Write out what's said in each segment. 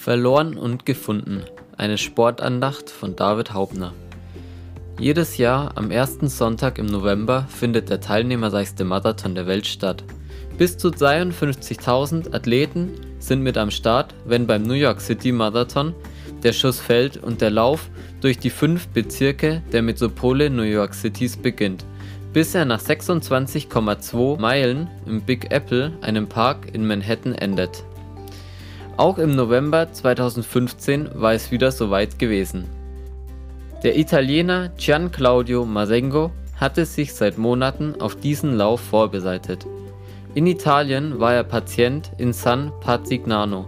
Verloren und gefunden. Eine Sportandacht von David Haubner. Jedes Jahr am ersten Sonntag im November findet der teilnehmerreichste Marathon der Welt statt. Bis zu 52.000 Athleten sind mit am Start, wenn beim New York City Marathon der Schuss fällt und der Lauf durch die fünf Bezirke der Metropole New York Cities beginnt, bis er nach 26,2 Meilen im Big Apple, einem Park in Manhattan, endet. Auch im November 2015 war es wieder soweit gewesen. Der Italiener Gian Claudio Masengo hatte sich seit Monaten auf diesen Lauf vorbereitet. In Italien war er Patient in San Pazignano,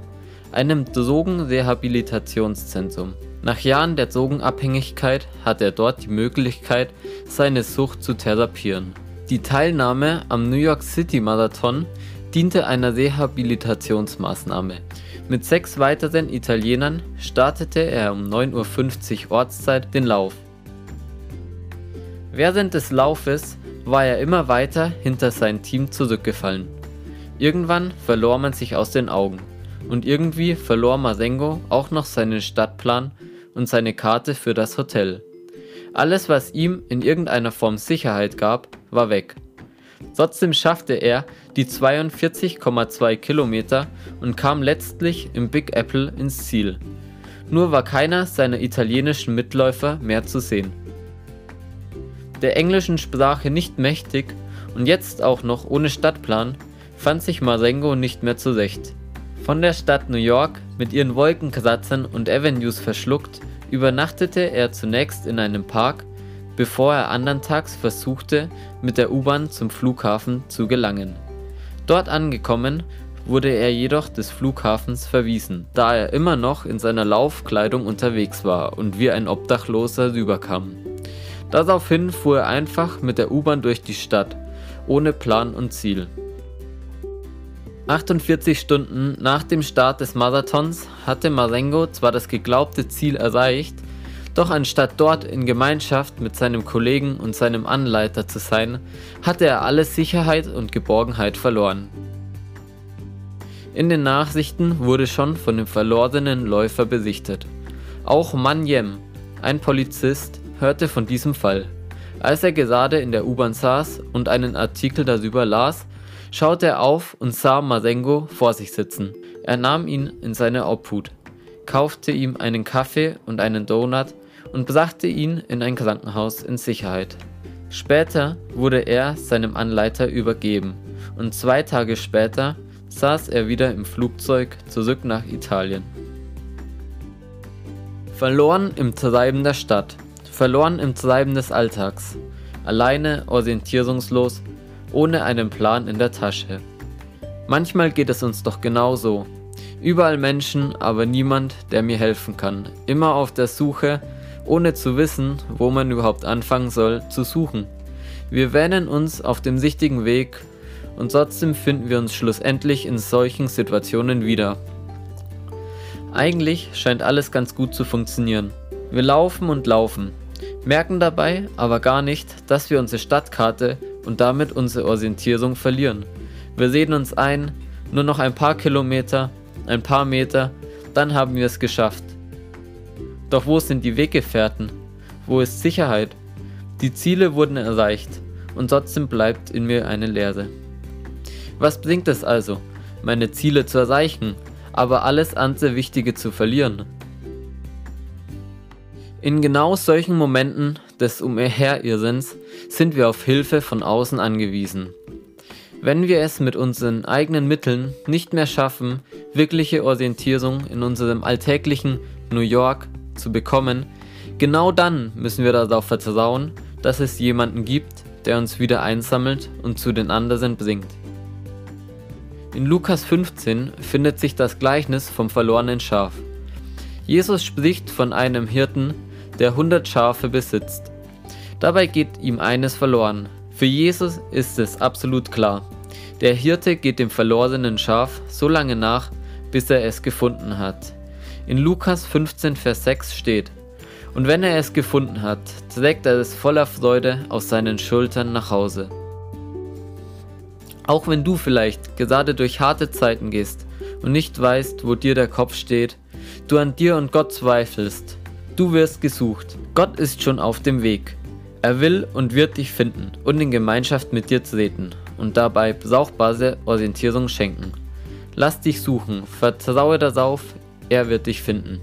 einem Drogenrehabilitationszentrum. Nach Jahren der Drogenabhängigkeit hat er dort die Möglichkeit, seine Sucht zu therapieren. Die Teilnahme am New York City Marathon diente einer Rehabilitationsmaßnahme. Mit sechs weiteren Italienern startete er um 9.50 Uhr Ortszeit den Lauf. Während des Laufes war er immer weiter hinter sein Team zurückgefallen. Irgendwann verlor man sich aus den Augen und irgendwie verlor Masengo auch noch seinen Stadtplan und seine Karte für das Hotel. Alles, was ihm in irgendeiner Form Sicherheit gab, war weg. Trotzdem schaffte er die 42,2 Kilometer und kam letztlich im Big Apple ins Ziel. Nur war keiner seiner italienischen Mitläufer mehr zu sehen. Der englischen Sprache nicht mächtig und jetzt auch noch ohne Stadtplan, fand sich Marengo nicht mehr zurecht. Von der Stadt New York mit ihren Wolkenkratzern und Avenues verschluckt, übernachtete er zunächst in einem Park, bevor er anderntags versuchte, mit der U-Bahn zum Flughafen zu gelangen. Dort angekommen, wurde er jedoch des Flughafens verwiesen, da er immer noch in seiner Laufkleidung unterwegs war und wie ein Obdachloser rüberkam. Daraufhin fuhr er einfach mit der U-Bahn durch die Stadt, ohne Plan und Ziel. 48 Stunden nach dem Start des Marathons hatte Marengo zwar das geglaubte Ziel erreicht, doch anstatt dort in Gemeinschaft mit seinem Kollegen und seinem Anleiter zu sein, hatte er alle Sicherheit und Geborgenheit verloren. In den Nachrichten wurde schon von dem verlorenen Läufer berichtet. Auch Man Yem, ein Polizist, hörte von diesem Fall. Als er gerade in der U-Bahn saß und einen Artikel darüber las, schaute er auf und sah Marengo vor sich sitzen. Er nahm ihn in seine Obhut, kaufte ihm einen Kaffee und einen Donut und brachte ihn in ein Krankenhaus in Sicherheit. Später wurde er seinem Anleiter übergeben und zwei Tage später saß er wieder im Flugzeug zurück nach Italien. Verloren im Treiben der Stadt, verloren im Treiben des Alltags, alleine, orientierungslos, ohne einen Plan in der Tasche. Manchmal geht es uns doch genauso. Überall Menschen, aber niemand, der mir helfen kann. Immer auf der Suche ohne zu wissen, wo man überhaupt anfangen soll, zu suchen. Wir wähnen uns auf dem richtigen Weg und trotzdem finden wir uns schlussendlich in solchen Situationen wieder. Eigentlich scheint alles ganz gut zu funktionieren. Wir laufen und laufen, merken dabei aber gar nicht, dass wir unsere Stadtkarte und damit unsere Orientierung verlieren. Wir sehen uns ein, nur noch ein paar Kilometer, ein paar Meter, dann haben wir es geschafft. Doch wo sind die Weggefährten? Wo ist Sicherheit? Die Ziele wurden erreicht und trotzdem bleibt in mir eine Leere. Was bringt es also, meine Ziele zu erreichen, aber alles andere Wichtige zu verlieren? In genau solchen Momenten des Umherirrens sind wir auf Hilfe von außen angewiesen. Wenn wir es mit unseren eigenen Mitteln nicht mehr schaffen, wirkliche Orientierung in unserem alltäglichen New York, zu bekommen, genau dann müssen wir darauf vertrauen, dass es jemanden gibt, der uns wieder einsammelt und zu den anderen bringt. In Lukas 15 findet sich das Gleichnis vom verlorenen Schaf. Jesus spricht von einem Hirten, der 100 Schafe besitzt. Dabei geht ihm eines verloren. Für Jesus ist es absolut klar. Der Hirte geht dem verlorenen Schaf so lange nach, bis er es gefunden hat. In Lukas 15, Vers 6 steht, und wenn er es gefunden hat, trägt er es voller Freude auf seinen Schultern nach Hause. Auch wenn du vielleicht gerade durch harte Zeiten gehst und nicht weißt, wo dir der Kopf steht, du an dir und Gott zweifelst. Du wirst gesucht. Gott ist schon auf dem Weg. Er will und wird dich finden und in Gemeinschaft mit dir treten und dabei brauchbare Orientierung schenken. Lass dich suchen, vertraue darauf, er wird dich finden.